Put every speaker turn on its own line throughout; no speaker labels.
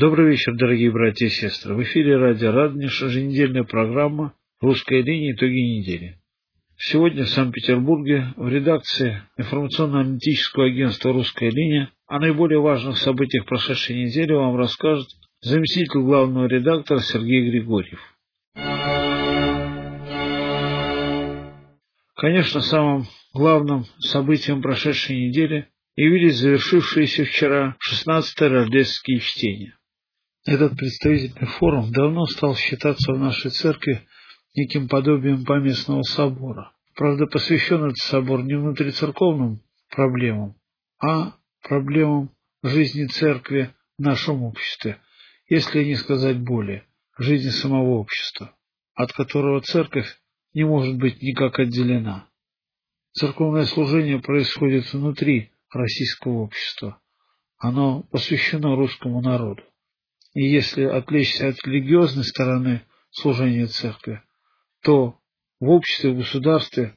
Добрый вечер, дорогие братья и сестры. В эфире радио Радонеж, еженедельная программа «Русская линия. Итоги недели». Сегодня в Санкт-Петербурге в редакции информационно-аналитического агентства «Русская линия» о наиболее важных событиях прошедшей недели вам расскажет заместитель главного редактора Сергей Григорьев. Конечно, самым главным событием прошедшей недели явились завершившиеся вчера 16-е рождественские чтения. Этот представительный форум давно стал считаться в нашей церкви неким подобием поместного собора. Правда, посвящен этот собор не внутрицерковным проблемам, а проблемам жизни церкви в нашем обществе, если не сказать более, жизни самого общества, от которого церковь не может быть никак отделена. Церковное служение происходит внутри российского общества. Оно посвящено русскому народу. И если отвлечься от религиозной стороны служения церкви, то в обществе, в государстве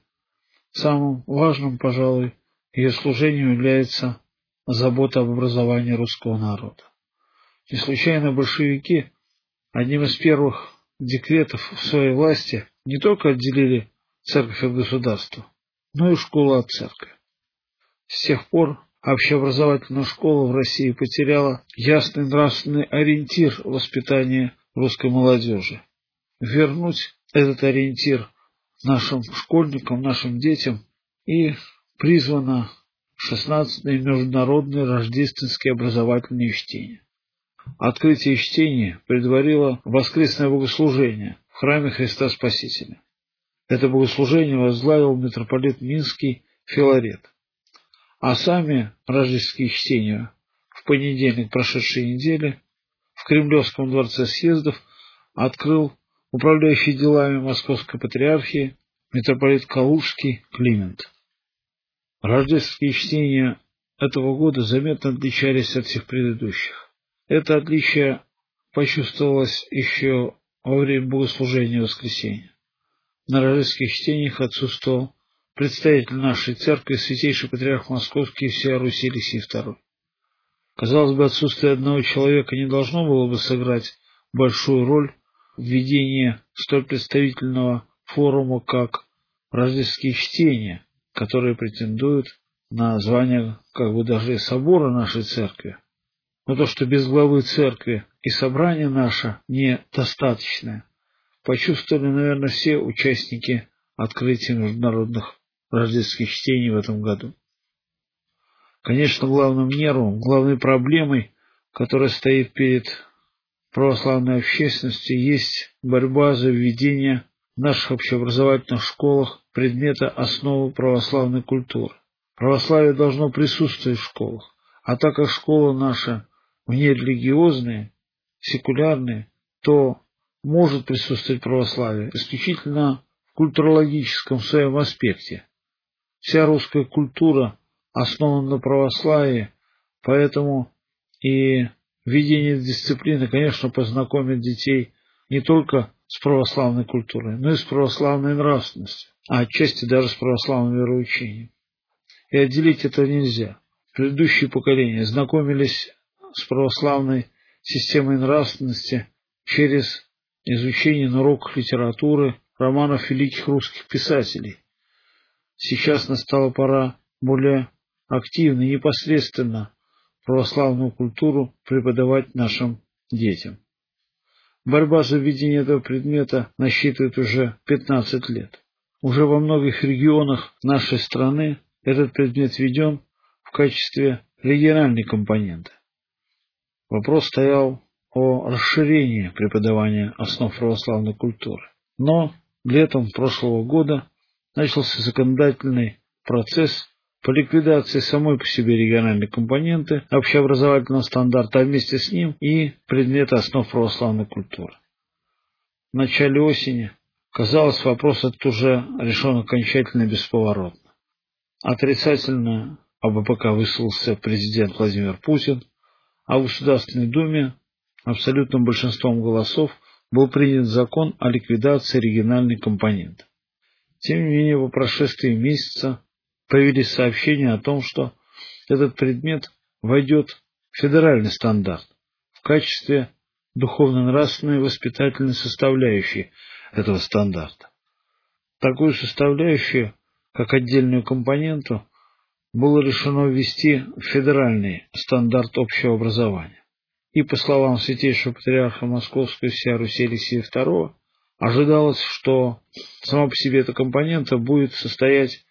самым важным, пожалуй, ее служением является забота об образовании русского народа. Не случайно большевики одним из первых декретов в своей власти не только отделили церковь от государства, но и школу от церкви. С тех пор общеобразовательная школа в России потеряла ясный нравственный ориентир воспитания русской молодежи. Вернуть этот ориентир нашим школьникам, нашим детям и призвано 16-е международные рождественские образовательные чтения. Открытие чтения предварило воскресное богослужение в храме Христа Спасителя. Это богослужение возглавил митрополит Минский Филарет. А сами рождественские чтения в понедельник прошедшей недели в Кремлевском дворце съездов открыл управляющий делами Московской Патриархии митрополит Калужский Климент. Рождественские чтения этого года заметно отличались от всех предыдущих. Это отличие почувствовалось еще во время богослужения воскресенья. На рождественских чтениях отсутствовал представитель нашей церкви, святейший патриарх Московский и всея Руси Алексей II. Казалось бы, отсутствие одного человека не должно было бы сыграть большую роль в ведении столь представительного форума, как рождественские чтения, которые претендуют на звание как бы даже собора нашей церкви. Но то, что без главы церкви и собрание наше недостаточное, почувствовали, наверное, все участники открытия международных рождественских чтений в этом году. Конечно, главным нервом, главной проблемой, которая стоит перед православной общественностью, есть борьба за введение в наших общеобразовательных школах предмета основы православной культуры. Православие должно присутствовать в школах, а так как школа наша внерелигиозная, секулярная, то может присутствовать православие исключительно в культурологическом своем аспекте, Вся русская культура основана на православии, поэтому и введение дисциплины, конечно, познакомит детей не только с православной культурой, но и с православной нравственностью, а отчасти даже с православным вероучением. И отделить это нельзя. Предыдущие поколения знакомились с православной системой нравственности через изучение на уроках литературы романов великих русских писателей. Сейчас настала пора более активно и непосредственно православную культуру преподавать нашим детям. Борьба за введение этого предмета насчитывает уже 15 лет. Уже во многих регионах нашей страны этот предмет введен в качестве региональной компоненты. Вопрос стоял о расширении преподавания основ православной культуры. Но летом прошлого года начался законодательный процесс по ликвидации самой по себе региональной компоненты общеобразовательного стандарта, а вместе с ним и предмета основ православной культуры. В начале осени, казалось, вопрос этот уже решен окончательно и бесповоротно. Отрицательно об АБПК высказался президент Владимир Путин, а в Государственной Думе абсолютным большинством голосов был принят закон о ликвидации региональной компоненты. Тем не менее, по прошествии месяца появились сообщения о том, что этот предмет войдет в федеральный стандарт, в качестве духовно-нравственной воспитательной составляющей этого стандарта. Такую составляющую, как отдельную компоненту, было решено ввести федеральный стандарт общего образования. И, по словам святейшего патриарха Московской всея Руси Алексея II, ожидалось, что сама по себе эта компонента будет состоять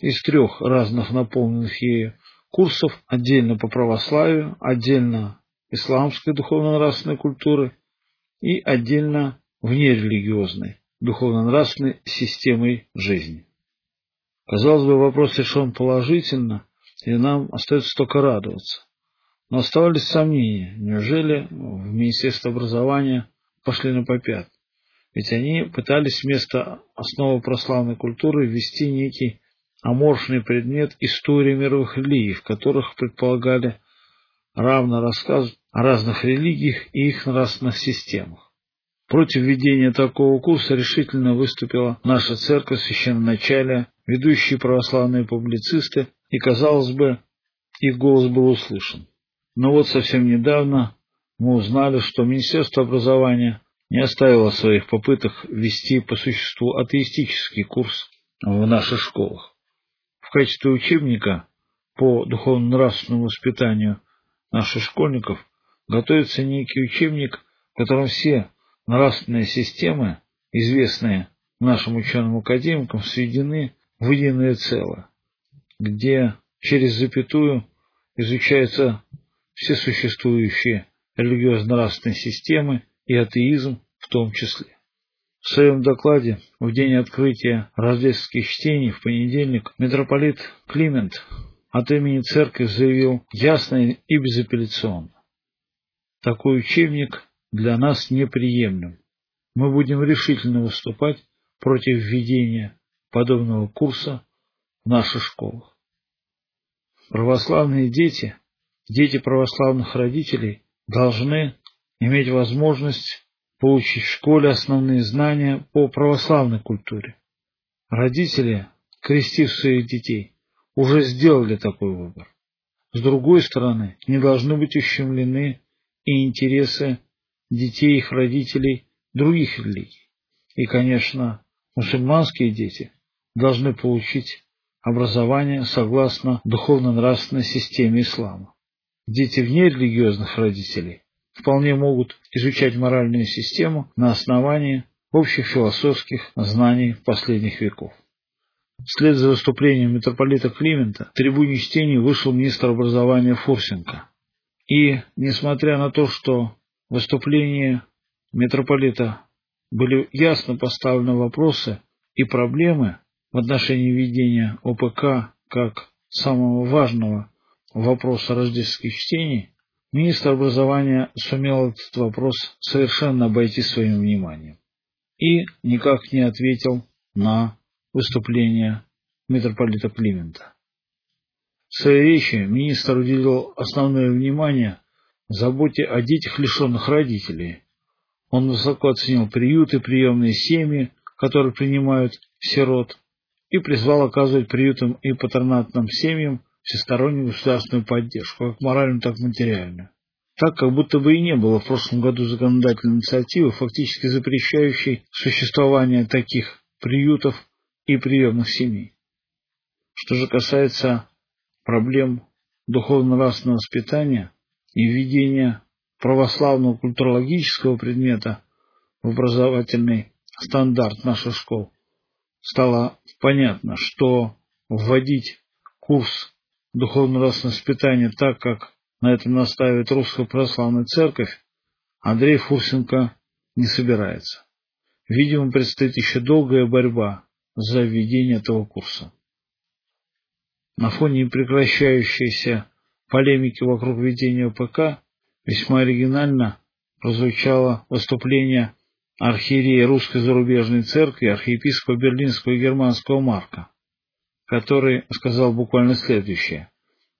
из трех разных наполненных ею курсов, отдельно по православию, отдельно исламской духовно-нравственной культуры и отдельно внерелигиозной духовно-нравственной системой жизни. Казалось бы, вопрос решен положительно, и нам остается только радоваться. Но оставались сомнения, неужели в Министерство образования пошли на попят? Ведь они пытались вместо основы православной культуры ввести некий аморфный предмет истории мировых религий, в которых предполагали равно рассказ о разных религиях и их нравственных системах. Против введения такого курса решительно выступила наша церковь священноначалия, ведущие православные публицисты, и, казалось бы, их голос был услышан. Но вот совсем недавно мы узнали, что Министерство образования не оставило своих попыток ввести по существу атеистический курс в наших школах. В качестве учебника по духовно-нравственному воспитанию наших школьников готовится некий учебник, в котором все нравственные системы, известные нашим ученым-академикам, сведены в единое целое, где через запятую изучаются все существующие религиозно-нравственные системы и атеизм в том числе. В своем докладе в день открытия рождественских чтений в понедельник митрополит Климент от имени церкви заявил ясно и безапелляционно. Такой учебник для нас неприемлем. Мы будем решительно выступать против введения подобного курса в наших школах. Православные дети, дети православных родителей должны иметь возможность получить в школе основные знания по православной культуре. Родители, крестив своих детей, уже сделали такой выбор. С другой стороны, не должны быть ущемлены и интересы детей их родителей других религий. И, конечно, мусульманские дети должны получить образование согласно духовно-нравственной системе ислама. Дети вне религиозных родителей вполне могут изучать моральную систему на основании общих философских знаний последних веков. Вслед за выступлением митрополита Климента в трибуне чтений вышел министр образования Фурсенко. И, несмотря на то, что в выступлении митрополита были ясно поставлены вопросы и проблемы в отношении ведения ОПК как самого важного вопроса рождественских чтений, министр образования сумел этот вопрос совершенно обойти своим вниманием и никак не ответил на выступление митрополита Климента. В своей речи министр уделил основное внимание заботе о детях, лишенных родителей. Он высоко оценил приюты, приемные семьи, которые принимают сирот, и призвал оказывать приютам и патронатным семьям всестороннюю государственную поддержку, как моральную, так и материальную. Так, как будто бы и не было в прошлом году законодательной инициативы, фактически запрещающей существование таких приютов и приемных семей. Что же касается проблем духовно-нравственного воспитания и введения православного культурологического предмета в образовательный стандарт наших школ, стало понятно, что вводить курс духовно-нравственного воспитания так, как на этом настаивает Русская Православная Церковь, Андрей Фурсенко не собирается. Видимо, предстоит еще долгая борьба за введение этого курса. На фоне непрекращающейся полемики вокруг введения ПК весьма оригинально прозвучало выступление архиерея Русской зарубежной церкви, архиепископа Берлинского и Германского Марка, который сказал буквально следующее.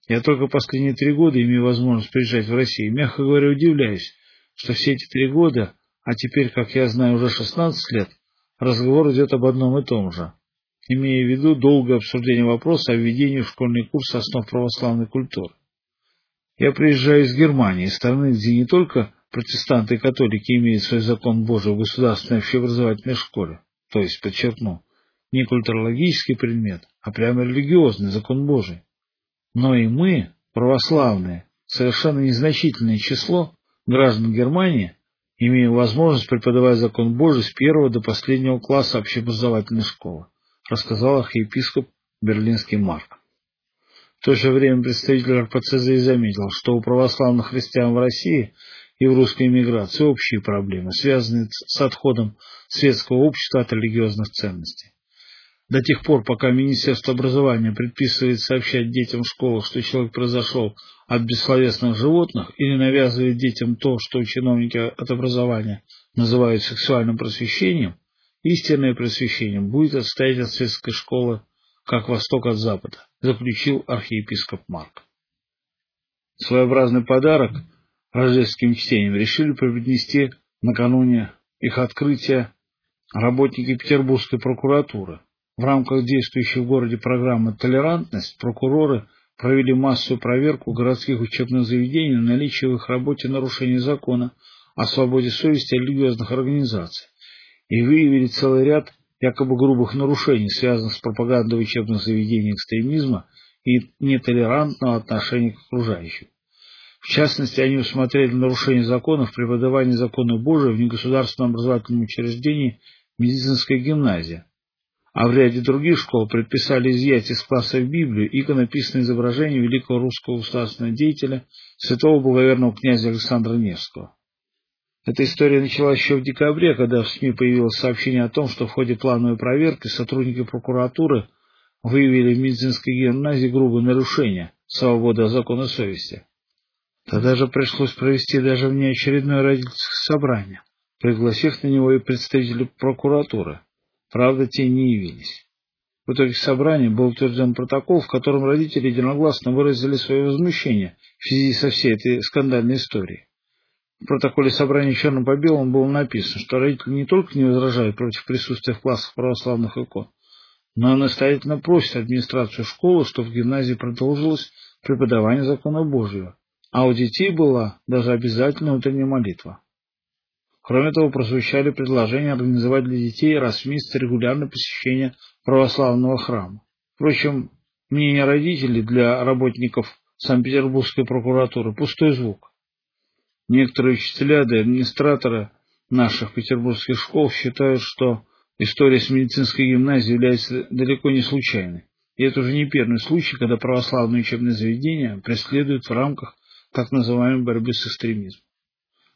Я только последние три года имею возможность приезжать в Россию. Мягко говоря, удивляюсь, что все эти три года, а теперь, как я знаю, уже 16 лет, разговор идет об одном и том же, имея в виду долгое обсуждение вопроса о введении в школьный курс основ православной культуры. Я приезжаю из Германии, страны, где не только протестанты и католики имеют свой закон Божий в государственной общеобразовательной школе, то есть, подчеркну, не культурологический предмет, а прямо религиозный закон Божий. Но и мы, православные, совершенно незначительное число граждан Германии, имеем возможность преподавать закон Божий с первого до последнего класса общеобразовательной школы, рассказал архиепископ Берлинский Марк. В то же время представитель РПЦЗ заметил, что у православных христиан в России и в русской эмиграции общие проблемы, связанные с отходом светского общества от религиозных ценностей. До тех пор, пока Министерство образования предписывает сообщать детям в школах, что человек произошел от бессловесных животных, или навязывает детям то, что чиновники от образования называют сексуальным просвещением, истинное просвещение будет отстоять от светской школы как восток от запада, заключил архиепископ Марк. Своеобразный подарок рождественским чтением решили преподнести накануне их открытия работники Петербургской прокуратуры. В рамках действующей в городе программы «Толерантность» прокуроры провели массовую проверку городских учебных заведений на наличие в их работе нарушений закона о свободе совести религиозных организаций и выявили целый ряд якобы грубых нарушений, связанных с пропагандой учебных заведений экстремизма и нетолерантного отношения к окружающим. В частности, они усмотрели нарушение законов преподавания закона Божия в негосударственном образовательном учреждении медицинская гимназия, а в ряде других школ предписали изъять из классов Библию иконописное изображение великого русского государственного деятеля святого благоверного князя Александра Невского. Эта история началась еще в декабре, когда в СМИ появилось сообщение о том, что в ходе плановой проверки сотрудники прокуратуры выявили в медицинской гимназии грубые нарушения свободы закона совести. Тогда же пришлось провести даже внеочередное родительское собрание, пригласив на него и представителей прокуратуры. Правда, те не явились. В итоге собрания был утвержден протокол, в котором родители единогласно выразили свое возмущение в связи со всей этой скандальной историей. В протоколе собрания черным по белому было написано, что родители не только не возражают против присутствия в классах православных икон, но и настоятельно просят администрацию школы, чтобы в гимназии продолжилось преподавание закона Божьего, а у детей была даже обязательная утренняя молитва. Кроме того, прозвучали предложения организовать для детей раз в месяц регулярное посещение православного храма. Впрочем, мнение родителей для работников Санкт-Петербургской прокуратуры – пустой звук. Некоторые учителя да администраторы наших петербургских школ считают, что история с медицинской гимназией является далеко не случайной. И это уже не первый случай, когда православные учебные заведения преследуют в рамках так называемой борьбы с экстремизмом.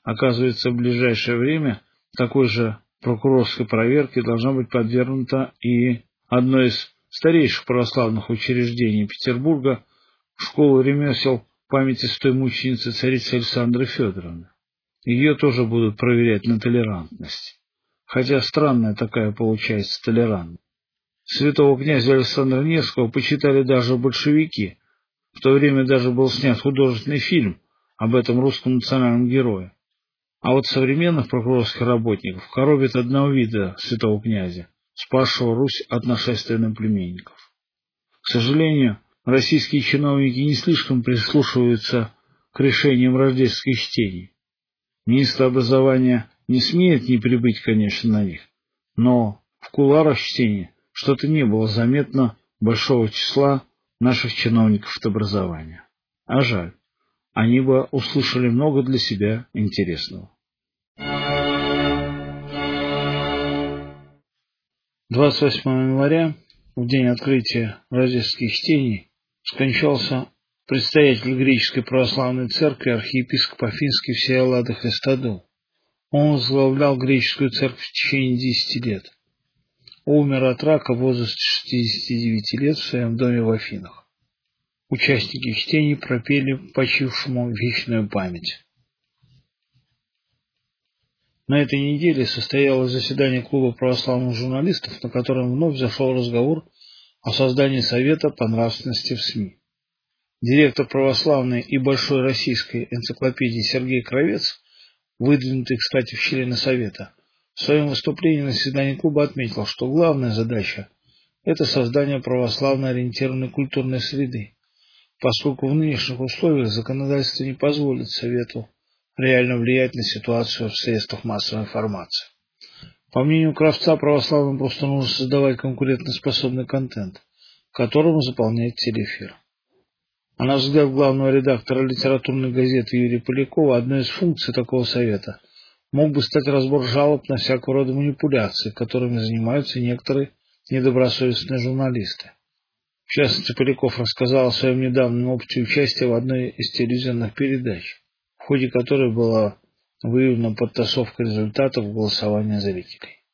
Оказывается, в ближайшее время такой же прокурорской проверке должна быть подвергнута и одно из старейших православных учреждений Петербурга, школа ремесел памяти святой мученицы царицы Александры Федоровны. Ее тоже будут проверять на толерантность. Хотя странная такая получается толерантность. Святого князя Александра Невского почитали даже большевики. В то время даже был снят художественный фильм об этом русском национальном герое. А вот современных прокурорских работников коробит одного вида святого князя, спасшего Русь от нашествия наплеменников. К сожалению, российские чиновники не слишком прислушиваются к решениям рождественских чтений. Министр образования не смеет не прибыть, конечно, на них, но в куларах чтения что-то не было заметно большого числа наших чиновников от образования. А жаль, они бы услышали много для себя интересного. 28 января, в день открытия рождественских чтений, скончался предстоятель греческой православной церкви архиепископ Афинский Всеолада Христодул. Он возглавлял греческую церковь в течение 10 лет. Умер от рака в возрасте 69 лет в своем доме в Афинах. Участники чтений пропели почившему вечную память. На этой неделе состоялось заседание клуба православных журналистов, на котором вновь зашел разговор о создании Совета по нравственности в СМИ. Директор православной и большой российской энциклопедии Сергей Кровец, выдвинутый, кстати, в члены Совета, в своем выступлении на заседании клуба отметил, что главная задача – это создание православно ориентированной культурной среды, поскольку в нынешних условиях законодательство не позволит Совету реально влиять на ситуацию в средствах массовой информации. По мнению Кравца, православным просто нужно создавать конкурентоспособный контент, которому заполняет телеэфир. А на взгляд главного редактора литературной газеты Юрия Полякова, одной из функций такого совета мог бы стать разбор жалоб на всякого рода манипуляции, которыми занимаются некоторые недобросовестные журналисты. Частности, Поляков рассказал о своем недавнем опыте участия в одной из телевизионных передач, в ходе которой была выявлена подтасовка результатов голосования зрителей.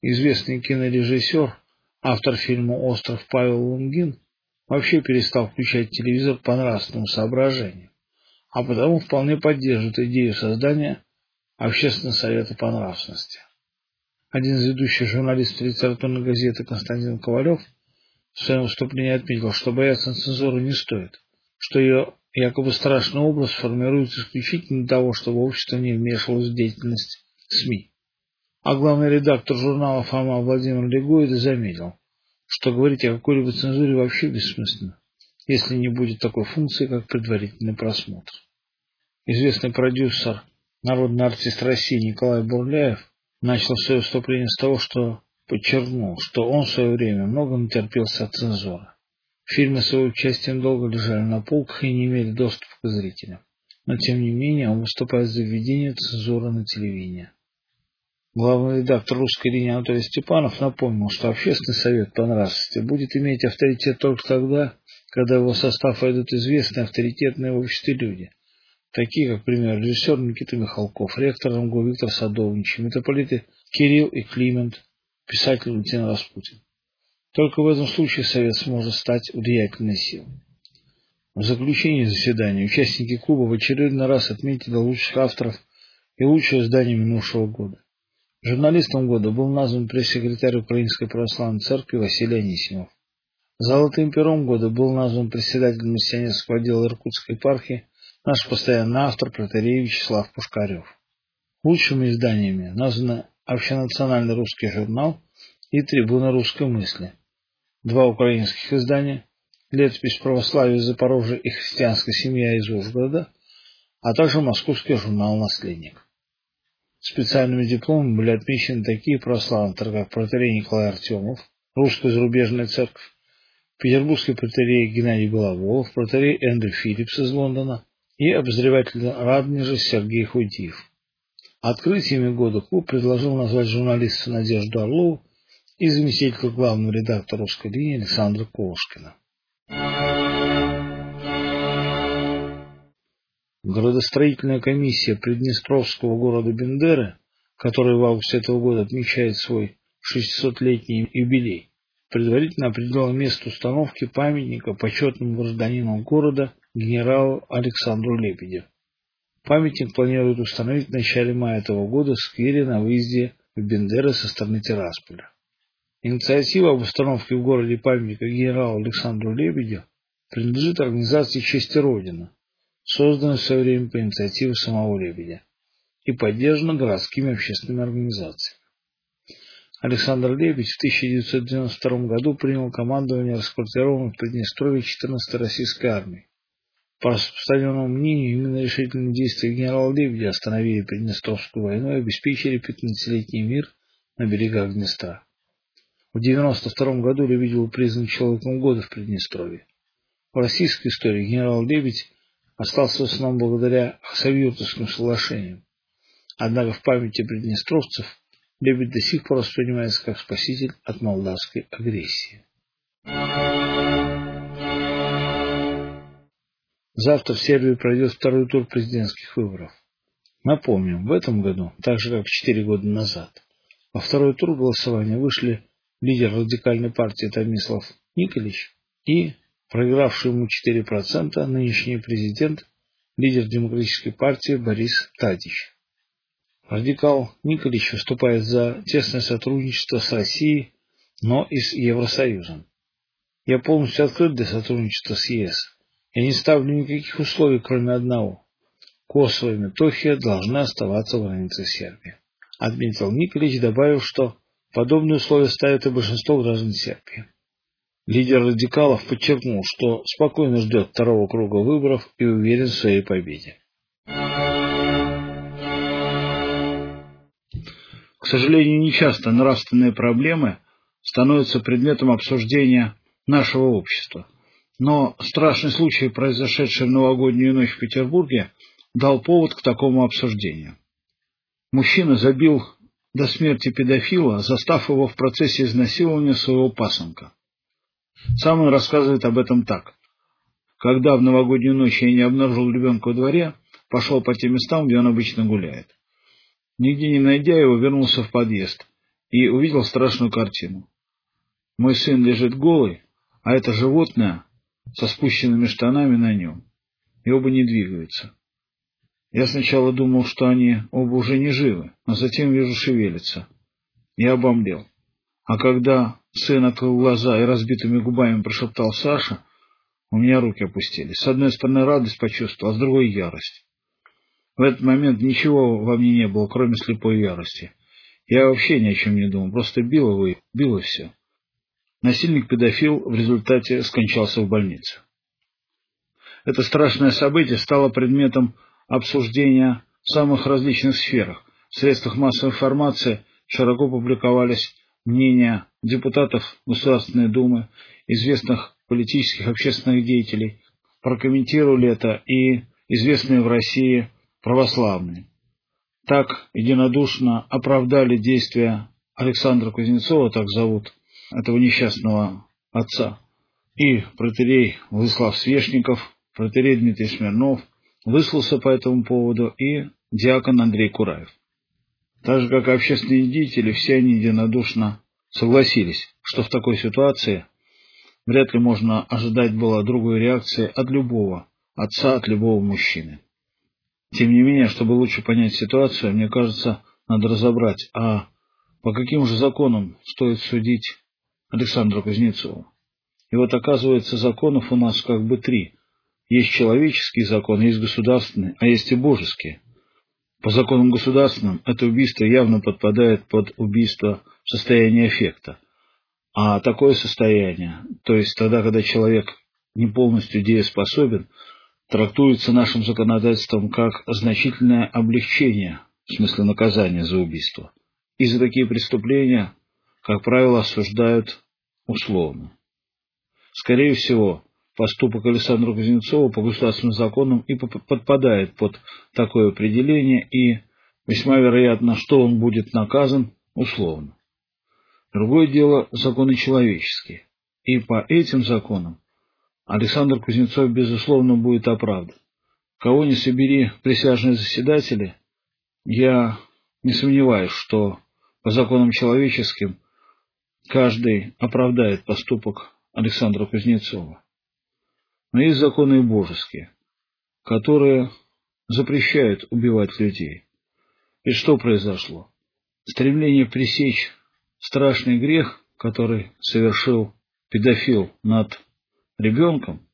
Известный кинорежиссер, автор фильма «Остров» Павел Лунгин вообще перестал включать телевизор по нравственным соображениям, а потому вполне поддерживает идею создания общественного совета по нравственности. Один из ведущих журналистов литературной газеты Константин Ковалев своем выступлении отметил, что бояться цензуры не стоит, что ее якобы страшный образ формируется исключительно для того, чтобы общество не вмешивалось в деятельность СМИ. А главный редактор журнала Фома Владимир Легоида заметил, что говорить о какой-либо цензуре вообще бессмысленно, если не будет такой функции, как предварительный просмотр. Известный продюсер, народный артист России Николай Бурляев начал свое выступление с того, что подчеркнул, что он в свое время много натерпелся от цензуры. Фильмы с его участием долго лежали на полках и не имели доступа к зрителям. Но тем не менее он выступает за введение цензуры на телевидении. Главный редактор русской линии Анатолий Степанов напомнил, что общественный совет по нравственности будет иметь авторитет только тогда, когда в его состав войдут известные авторитетные в обществе люди, такие как, например, режиссер Никита Михалков, ректор МГУ Виктор Садовнич, митрополиты Кирилл и Климент, писатель Валентин Распутин. Только в этом случае Совет сможет стать влиятельной силой. В заключении заседания участники клуба в очередной раз отметили лучших авторов и лучшее издание минувшего года. Журналистом года был назван пресс-секретарь Украинской Православной Церкви Василий Анисимов. Золотым пером года был назван председатель миссионерского отдела Иркутской епархии наш постоянный автор протерей Вячеслав Пушкарев. Лучшими изданиями названы Общенациональный русский журнал и Трибуна русской мысли два украинских издания «Летопись православия Запорожья» и «Христианская семья из Ужгорода», а также московский журнал «Наследник». Специальными дипломами были отмечены такие православные как протерей Николай Артемов, Русская зарубежная церковь, Петербургский протерей Геннадий Головолов, протерей Эндрю Филлипс из Лондона и обозреватель Раднежа Сергей Худиев. Открытиями года клуб предложил назвать журналиста Надежду Орлову и заместителя главного редактора русской линии Александра Колышкина. Городостроительная комиссия Приднестровского города Бендеры, которая в августе этого года отмечает свой 600-летний юбилей, предварительно определила место установки памятника почетному гражданину города генералу Александру Лебедю. Памятник планируют установить в начале мая этого года в сквере на выезде в Бендеры со стороны Тирасполя. Инициатива об установке в городе памятника генералу Александру Лебедю принадлежит организации «Честь Родина», созданной в свое время по инициативе самого Лебедя и поддержана городскими общественными организациями. Александр Лебедь в 1992 году принял командование расквартированной в Приднестровье 14-й российской армии. По распространенному мнению, именно решительные действия генерала Лебедя остановили Приднестровскую войну и обеспечили 15-летний мир на берегах Днестра. В 1992 году Лебедь был признан человеком года в Приднестровье. В российской истории генерал Лебедь остался в основном благодаря Хасавюртовским соглашениям. Однако в памяти приднестровцев Лебедь до сих пор воспринимается как спаситель от молдавской агрессии. Завтра в Сербии пройдет второй тур президентских выборов. Напомним, в этом году, так же как четыре года назад, во второй тур голосования вышли лидер радикальной партии Томислав Николич и проигравший ему 4% нынешний президент, лидер демократической партии Борис Тадич. Радикал Николич выступает за тесное сотрудничество с Россией, но и с Евросоюзом. Я полностью открыт для сотрудничества с ЕС. Я не ставлю никаких условий, кроме одного. Косово и Метохия должны оставаться в границах Сербии. Отметил Николич, добавив, что подобные условия ставят и большинство граждан Сербии. Лидер радикалов подчеркнул, что спокойно ждет второго круга выборов и уверен в своей победе. К сожалению, нечасто нравственные проблемы становятся предметом обсуждения нашего общества – но страшный случай, произошедший в новогоднюю ночь в Петербурге, дал повод к такому обсуждению. Мужчина забил до смерти педофила, застав его в процессе изнасилования своего пасынка. Сам он рассказывает об этом так. Когда в новогоднюю ночь я не обнаружил ребенка во дворе, пошел по тем местам, где он обычно гуляет. Нигде не найдя его, вернулся в подъезд и увидел страшную картину. Мой сын лежит голый, а это животное со спущенными штанами на нем, и оба не двигаются. Я сначала думал, что они оба уже не живы, но затем вижу шевелится. Я обомлел. А когда сын открыл глаза и разбитыми губами прошептал Саша, у меня руки опустились. С одной стороны радость почувствовал, а с другой ярость. В этот момент ничего во мне не было, кроме слепой ярости. Я вообще ни о чем не думал, просто бил его и бил и все. Насильник-педофил в результате скончался в больнице. Это страшное событие стало предметом обсуждения в самых различных сферах. В средствах массовой информации широко публиковались мнения депутатов Государственной Думы, известных политических общественных деятелей. Прокомментировали это и известные в России православные. Так единодушно оправдали действия Александра Кузнецова, так зовут этого несчастного отца, и протерей Владислав Свешников, протерей Дмитрий Смирнов, выслался по этому поводу и диакон Андрей Кураев. Так же, как и общественные деятели, все они единодушно согласились, что в такой ситуации вряд ли можно ожидать было другой реакции от любого отца, от любого мужчины. Тем не менее, чтобы лучше понять ситуацию, мне кажется, надо разобрать, а по каким же законам стоит судить Александра Кузнецова. И вот оказывается, законов у нас как бы три. Есть человеческие законы, есть государственные, а есть и божеские. По законам государственным это убийство явно подпадает под убийство в состоянии эффекта. А такое состояние, то есть тогда, когда человек не полностью дееспособен, трактуется нашим законодательством как значительное облегчение, в смысле наказания за убийство. И за такие преступления, как правило, осуждают условно. Скорее всего, поступок Александра Кузнецова по государственным законам и подпадает под такое определение, и весьма вероятно, что он будет наказан условно. Другое дело – законы человеческие. И по этим законам Александр Кузнецов, безусловно, будет оправдан. Кого не собери присяжные заседатели, я не сомневаюсь, что по законам человеческим каждый оправдает поступок Александра Кузнецова. Но есть законы божеские, которые запрещают убивать людей. И что произошло? Стремление пресечь страшный грех, который совершил педофил над ребенком,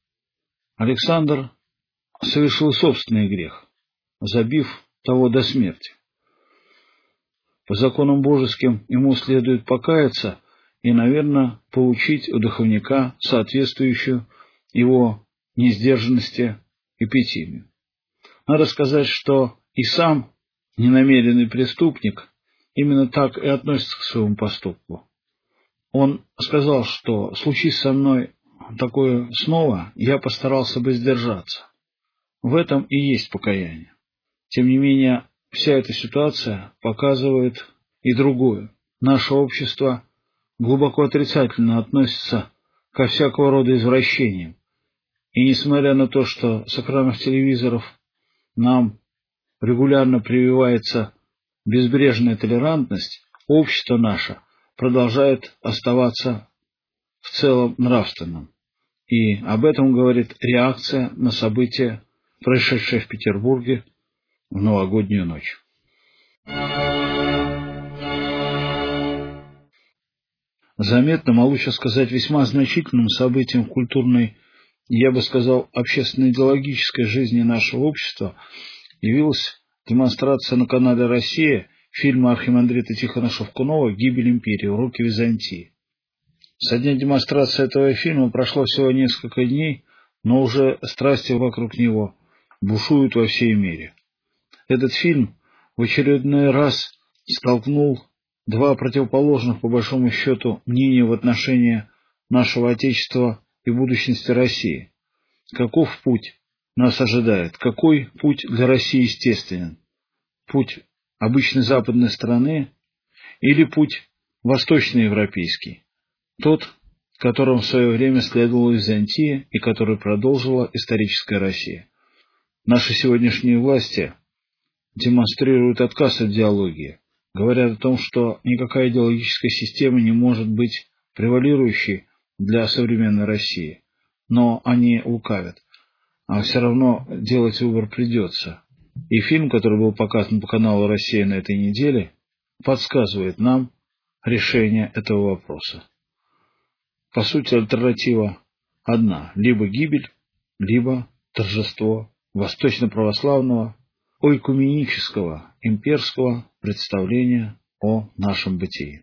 Александр совершил собственный грех, забив того до смерти. По законам божеским ему следует покаяться и, наверное, получить у духовника соответствующую его несдержанности эпитимию. Надо сказать, что и сам ненамеренный преступник именно так и относится к своему поступку. Он сказал, что случись со мной такое снова, я постарался бы сдержаться. В этом и есть покаяние. Тем не менее, вся эта ситуация показывает и другое. Наше общество глубоко отрицательно относится ко всякого рода извращениям, и несмотря на то, что с экранов телевизоров нам регулярно прививается безбрежная толерантность, общество наше продолжает оставаться в целом нравственным. И об этом говорит реакция на события, происшедшие в Петербурге в новогоднюю ночь. Заметным, а лучше сказать весьма значительным событием в культурной я бы сказал, общественно-идеологической жизни нашего общества явилась демонстрация на канале «Россия» фильма Архимандрита Тихона Шевкунова «Гибель империи. Руки Византии». Со дня демонстрации этого фильма прошло всего несколько дней, но уже страсти вокруг него бушуют во всей мире. Этот фильм в очередной раз столкнул два противоположных, по большому счету, мнения в отношении нашего Отечества и будущности России. Каков путь нас ожидает? Какой путь для России естественен? Путь обычной западной страны или путь восточноевропейский? Тот, которым в свое время следовала Византия и который продолжила историческая Россия. Наши сегодняшние власти демонстрируют отказ от диалогии, говорят о том, что никакая идеологическая система не может быть превалирующей для современной России. Но они лукавят. А все равно делать выбор придется. И фильм, который был показан по каналу «Россия» на этой неделе, подсказывает нам решение этого вопроса. По сути, альтернатива одна. Либо гибель, либо торжество восточно-православного, ойкуменического, имперского представления о нашем бытии.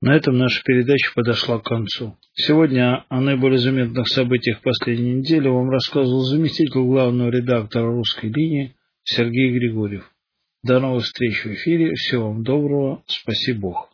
На этом наша передача подошла к концу. Сегодня о наиболее заметных событиях последней недели вам рассказывал заместитель главного редактора «Русской линии» Сергей Григорьев. До новых встреч в эфире. Всего вам доброго. Спаси Бог.